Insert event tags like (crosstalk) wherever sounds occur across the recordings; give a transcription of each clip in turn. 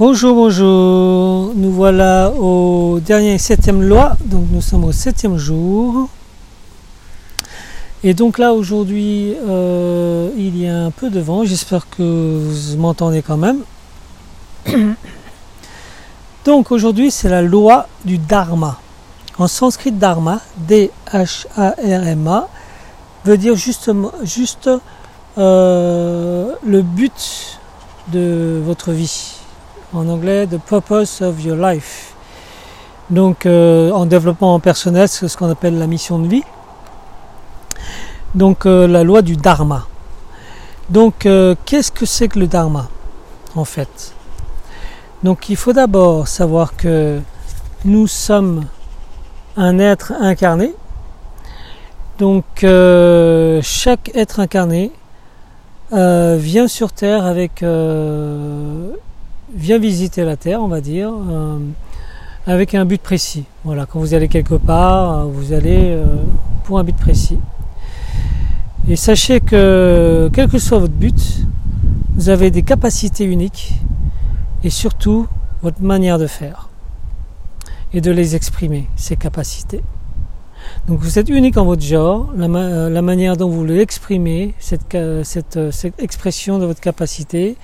Bonjour, bonjour. Nous voilà au dernier septième loi. Donc nous sommes au septième jour. Et donc là aujourd'hui euh, il y a un peu de vent. J'espère que vous m'entendez quand même. (coughs) Donc aujourd'hui c'est la loi du dharma. En sanskrit dharma, D-H-A-R-M-A, veut dire justement juste euh, le but de votre vie en anglais The Purpose of Your Life. Donc euh, en développement personnel, c'est ce qu'on appelle la mission de vie. Donc euh, la loi du Dharma. Donc euh, qu'est-ce que c'est que le Dharma en fait? Donc il faut d'abord savoir que nous sommes un être incarné. Donc chaque être incarné vient sur Terre avec vient visiter la Terre, on va dire, euh, avec un but précis. Voilà, quand vous allez quelque part, vous allez euh, pour un but précis. Et sachez que, quel que soit votre but, vous avez des capacités uniques et surtout votre manière de faire et de les exprimer, ces capacités. Donc vous êtes unique en votre genre, la, euh, manière dont vous l'exprimez, cette, cette expression de votre capacité,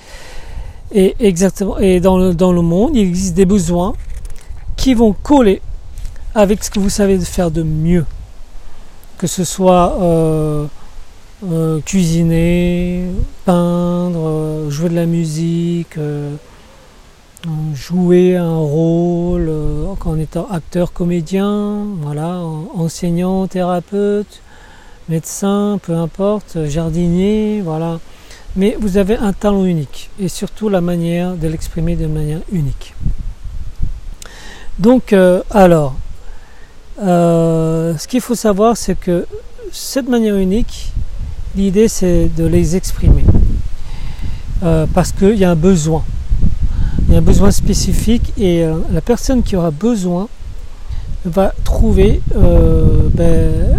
et exactement. Et dans le, dans le monde, il existe des besoins qui vont coller avec ce que vous savez faire de mieux. Que ce soit euh, euh, cuisiner, peindre, euh, jouer de la musique, jouer un rôle en étant acteur, comédien, voilà, enseignant, thérapeute, médecin, peu importe, jardinier, voilà mais vous avez un talent unique et surtout la manière de l'exprimer de manière unique. Donc, euh, alors, euh, ce qu'il faut savoir, c'est que cette manière unique, l'idée c'est de les exprimer euh, parce qu'il y a un besoin. Il y a un besoin spécifique et la personne qui aura besoin va trouver ben,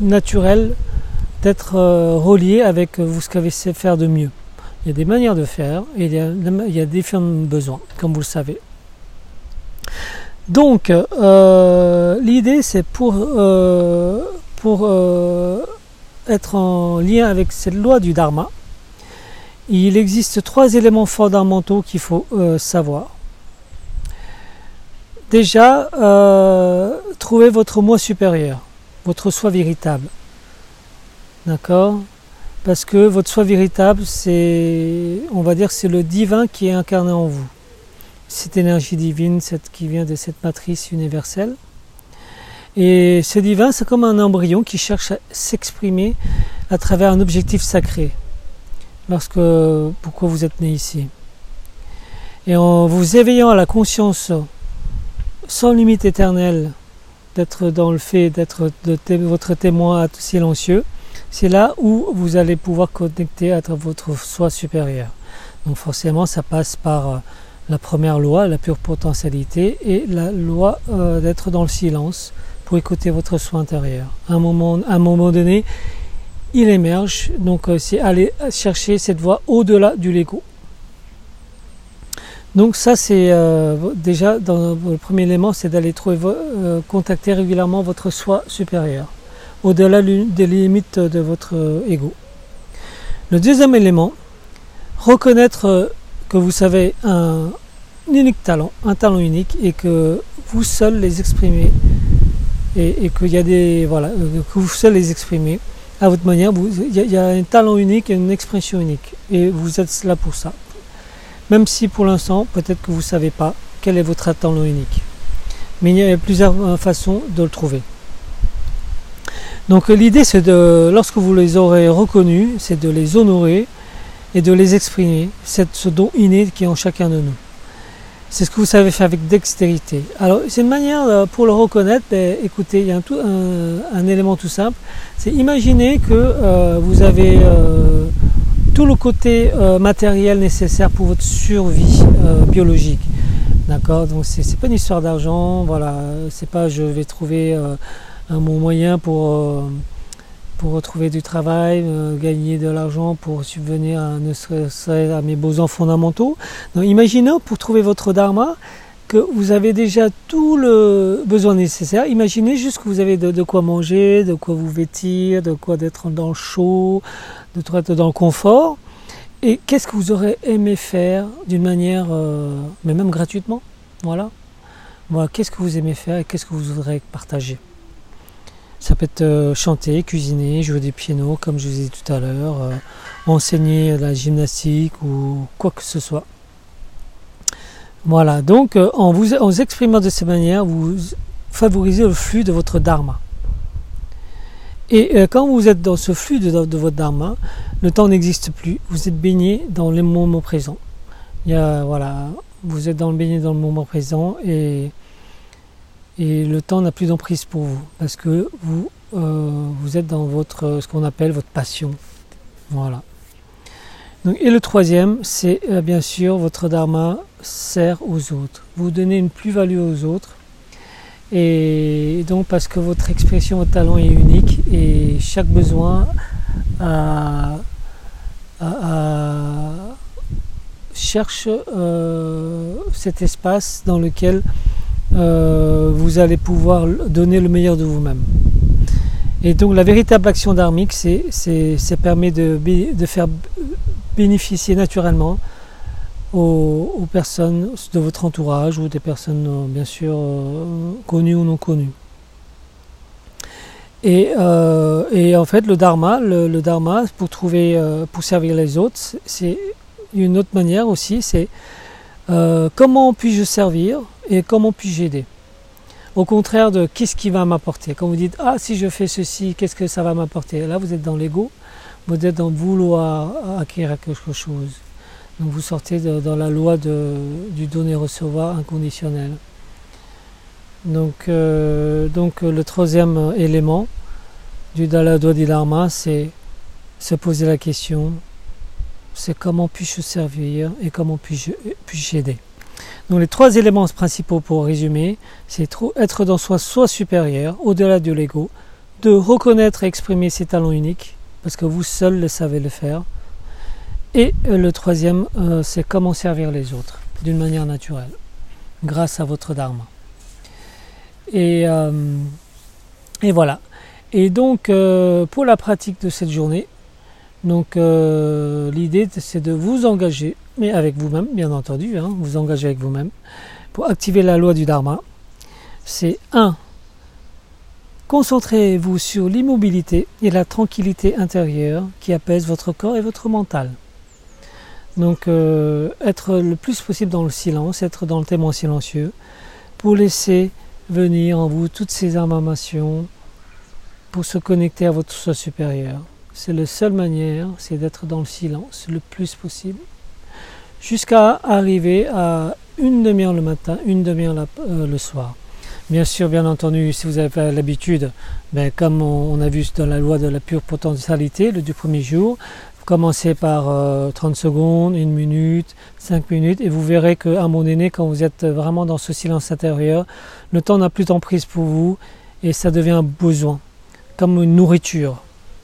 naturel d'être euh, relié avec vous ce qu'avez faire de mieux. Il y a des manières de faire et il y a, différents besoins, comme vous le savez. Donc, euh, l'idée, c'est pour, euh, pour être en lien avec cette loi du Dharma, il existe trois éléments fondamentaux qu'il faut savoir. Déjà, trouver votre moi supérieur, votre soi véritable. D'accord Parce que votre soi véritable, c'est, on va dire, c'est le divin qui est incarné en vous. Cette énergie divine, qui vient de cette matrice universelle. Et ce divin, c'est comme un embryon qui cherche à s'exprimer à travers un objectif sacré. Pourquoi vous êtes né ici. Et en vous éveillant à la conscience sans limite éternelle, d'être dans le fait d'être votre témoin silencieux, c'est là où vous allez pouvoir connecter à votre soi supérieur. Donc forcément, ça passe par euh, la première loi, la pure potentialité, et la loi euh, d'être dans le silence pour écouter votre soi intérieur. À un moment, donné, il émerge, donc euh, c'est aller chercher cette voie au-delà du Lego. Donc ça c'est déjà dans le premier élément, c'est d'aller trouver, contacter régulièrement votre soi supérieur au-delà des limites de votre ego. Le deuxième élément, reconnaître que vous savez un unique talent, un talent unique, et que vous seul les exprimez, et, qu'il y a des voilà, que vous seul les exprimez à votre manière. Il y, a un talent unique et une expression unique, et vous êtes là pour ça. Même si pour l'instant, peut-être que vous ne savez pas quel est votre talent unique. Mais il y a plusieurs façons de le trouver. Donc l'idée c'est de, lorsque vous les aurez reconnus, c'est de les honorer et de les exprimer, ce don inné qui est en chacun de nous. C'est ce que vous savez faire avec dextérité. Alors c'est une manière euh, pour le reconnaître, ben, écoutez, il y a un, élément tout simple, c'est imaginer que euh, vous avez euh, tout le côté matériel nécessaire pour votre survie biologique. D'accord? Donc c'est pas une histoire d'argent, voilà, c'est pas je vais trouver un bon moyen pour, euh, pour retrouver du travail, euh, gagner de l'argent pour subvenir à, mes besoins fondamentaux. Donc imaginez pour trouver votre dharma que vous avez déjà tout le besoin nécessaire. Imaginez juste que vous avez de, quoi manger, de quoi vous vêtir, de quoi d'être dans le chaud, de être dans le confort. Et qu'est-ce que vous aurez aimé faire d'une manière, euh, mais même gratuitement? Voilà. Voilà, qu'est-ce que vous aimez faire et qu'est-ce que vous voudrez partager? Ça peut être euh, chanter, cuisiner, jouer du piano, comme je vous ai dit tout à l'heure, euh, enseigner la gymnastique ou quoi que ce soit. Voilà, donc euh, en vous, exprimant de cette manière, vous favorisez le flux de votre dharma. Et quand vous êtes dans ce flux de, votre dharma, le temps n'existe plus. Vous êtes baigné dans le moment présent. Il y a, voilà, vous êtes dans le baigné dans le moment présent et et le temps n'a plus d'emprise pour vous parce que vous, euh, vous êtes dans votre, ce qu'on appelle votre passion. Voilà. Donc, et le troisième, c'est euh, bien sûr votre dharma sert aux autres. Vous donnez une plus-value aux autres. Et donc parce que votre expression, votre talent est unique et chaque besoin cherche euh, cet espace dans lequel euh, vous allez pouvoir donner le meilleur de vous-même. Et donc la véritable action dharmique, c'est, ça permet de, de, faire bénéficier naturellement aux, personnes de votre entourage ou des personnes euh, bien sûr euh, connues ou non connues. Et, et, en fait, le dharma, le, dharma pour trouver, pour servir les autres, c'est une autre manière aussi. C'est comment puis-je servir et comment puis-je aider? Au contraire de qu'est-ce qui va m'apporter? Quand vous dites ah si je fais ceci, qu'est-ce que ça va m'apporter? Là vous êtes dans l'ego, vous êtes dans vouloir acquérir quelque chose. Donc vous sortez dans la loi du donner-recevoir inconditionnel. Donc, euh, donc le troisième élément du Dalado Dharma, c'est se poser la question, c'est comment puis-je servir et comment puis-je puis aider. Donc les trois éléments principaux pour résumer, c'est être dans soi soit supérieur, au-delà de l'ego, de reconnaître et exprimer ses talents uniques, parce que vous seul le savez le faire. Et euh, le troisième, euh, c'est comment servir les autres d'une manière naturelle, grâce à votre dharma. Et, euh, et voilà. Et donc, pour la pratique de cette journée, donc l'idée, c'est de vous engager mais avec vous-même, bien entendu, hein, vous engagez avec vous-même, pour activer la loi du Dharma, c'est 1. Concentrez-vous sur l'immobilité et la tranquillité intérieure qui apaise votre corps et votre mental. Donc euh, être le plus possible dans le silence, être dans le témoin silencieux, pour laisser venir en vous toutes ces informations, pour se connecter à votre soi supérieur. C'est la seule manière, c'est d'être dans le silence le plus possible jusqu'à arriver à une demi-heure le matin, une demi-heure euh, le soir. Bien sûr, bien entendu, si vous avez l'habitude, ben, comme on, a vu dans la loi de la pure potentialité, le du premier jour, commencez par 30 euh, secondes, une minute, 5 minutes, et vous verrez qu'à un moment donné, quand vous êtes vraiment dans ce silence intérieur, le temps n'a plus d'emprise pour vous, et ça devient un besoin, comme une nourriture.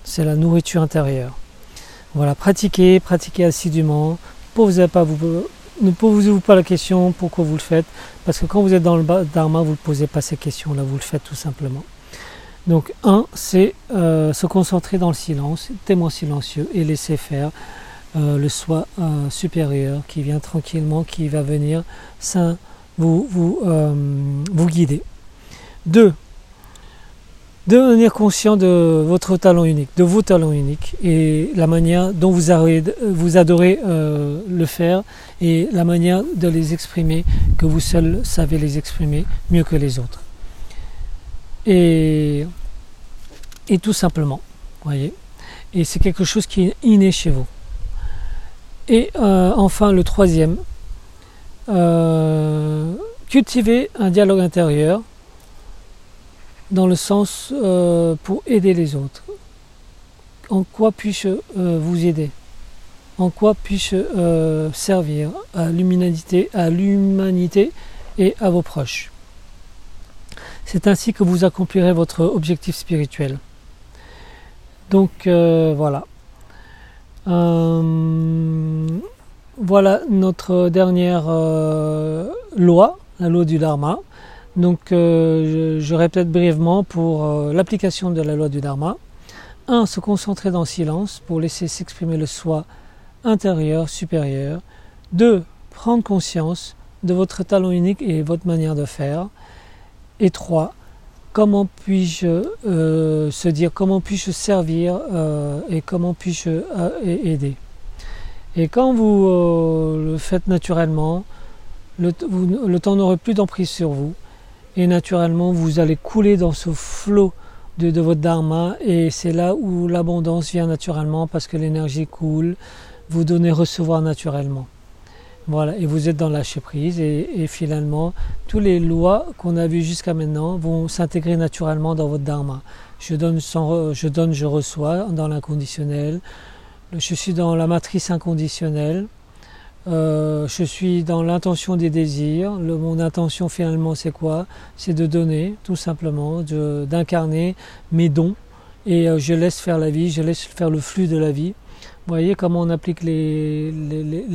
C'est la nourriture intérieure. Voilà, pratiquez, pratiquez assidûment, ne posez-vous pas la question pourquoi vous le faites, parce que quand vous êtes dans le dharma, vous ne posez pas ces questions-là, vous le faites tout simplement. Donc, un, c'est euh, se concentrer dans le silence, témoin silencieux, et laisser faire euh, le soi euh, supérieur qui vient tranquillement, qui va venir sain, vous, vous, vous guider. Deux, devenir conscient de votre talent unique, de vos talents uniques et la manière dont vous, adorez euh, le faire et la manière de les exprimer, que vous seul savez les exprimer mieux que les autres. Et, tout simplement, voyez. Et c'est quelque chose qui est inné chez vous. Et euh, enfin, le troisième, euh, cultiver un dialogue intérieur dans le sens euh, pour aider les autres. En quoi puis-je euh, vous aider? En quoi puis-je euh, servir à l'humanité, à l'humanité et à vos proches? C'est ainsi que vous accomplirez votre objectif spirituel. Donc voilà. voilà notre dernière loi, la loi du Dharma. Donc je, répète brièvement pour l'application de la loi du Dharma. 1. Se concentrer dans le silence pour laisser s'exprimer le soi intérieur, supérieur. 2. Prendre conscience de votre talent unique et votre manière de faire. Et 3. Comment puis-je euh, se dire, comment puis-je servir euh, et comment puis-je euh, aider. Et quand vous le faites naturellement, le, le temps n'aurait plus d'emprise sur vous. Et naturellement, vous allez couler dans ce flot de, votre dharma et c'est là où l'abondance vient naturellement parce que l'énergie coule, vous donnez recevoir naturellement. Voilà, et vous êtes dans lâcher prise et, finalement, toutes les lois qu'on a vues jusqu'à maintenant vont s'intégrer naturellement dans votre dharma. Je donne, sans, je donne, je reçois dans l'inconditionnel. Je suis dans la matrice inconditionnelle. Euh, je suis dans l'intention des désirs. mon intention finalement c'est quoi? C'est de donner tout simplement, d'incarner mes dons et euh, je laisse faire la vie, je laisse faire le flux de la vie. Vous voyez comment on applique les,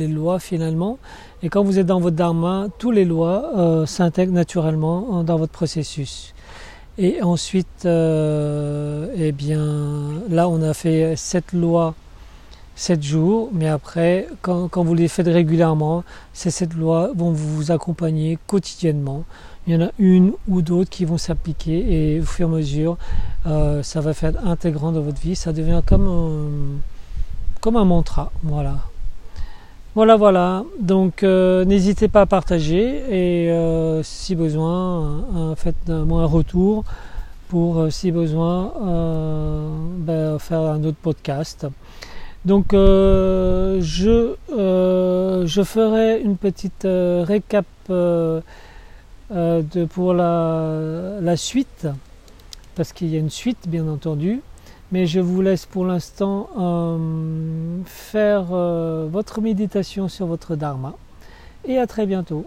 lois finalement? Et quand vous êtes dans votre dharma, toutes les lois euh, s'intègrent naturellement dans votre processus. Et ensuite, eh bien, là on a fait cette loi 7 jours, mais après, quand, vous les faites régulièrement, ces 7 lois vont vous accompagner quotidiennement. Il y en a une ou d'autres qui vont s'appliquer et au fur et à mesure, euh, ça va faire intégrant dans votre vie. Ça devient comme un, comme un mantra. Voilà. Voilà, voilà. Donc, euh, n'hésitez pas à partager et euh, si besoin, faites-moi un retour pour, si besoin, ben, faire un autre podcast. Donc euh, je, euh, je ferai une petite euh, récap pour la, la suite, parce qu'il y a une suite bien entendu, mais je vous laisse pour l'instant faire votre méditation sur votre dharma. Et à très bientôt.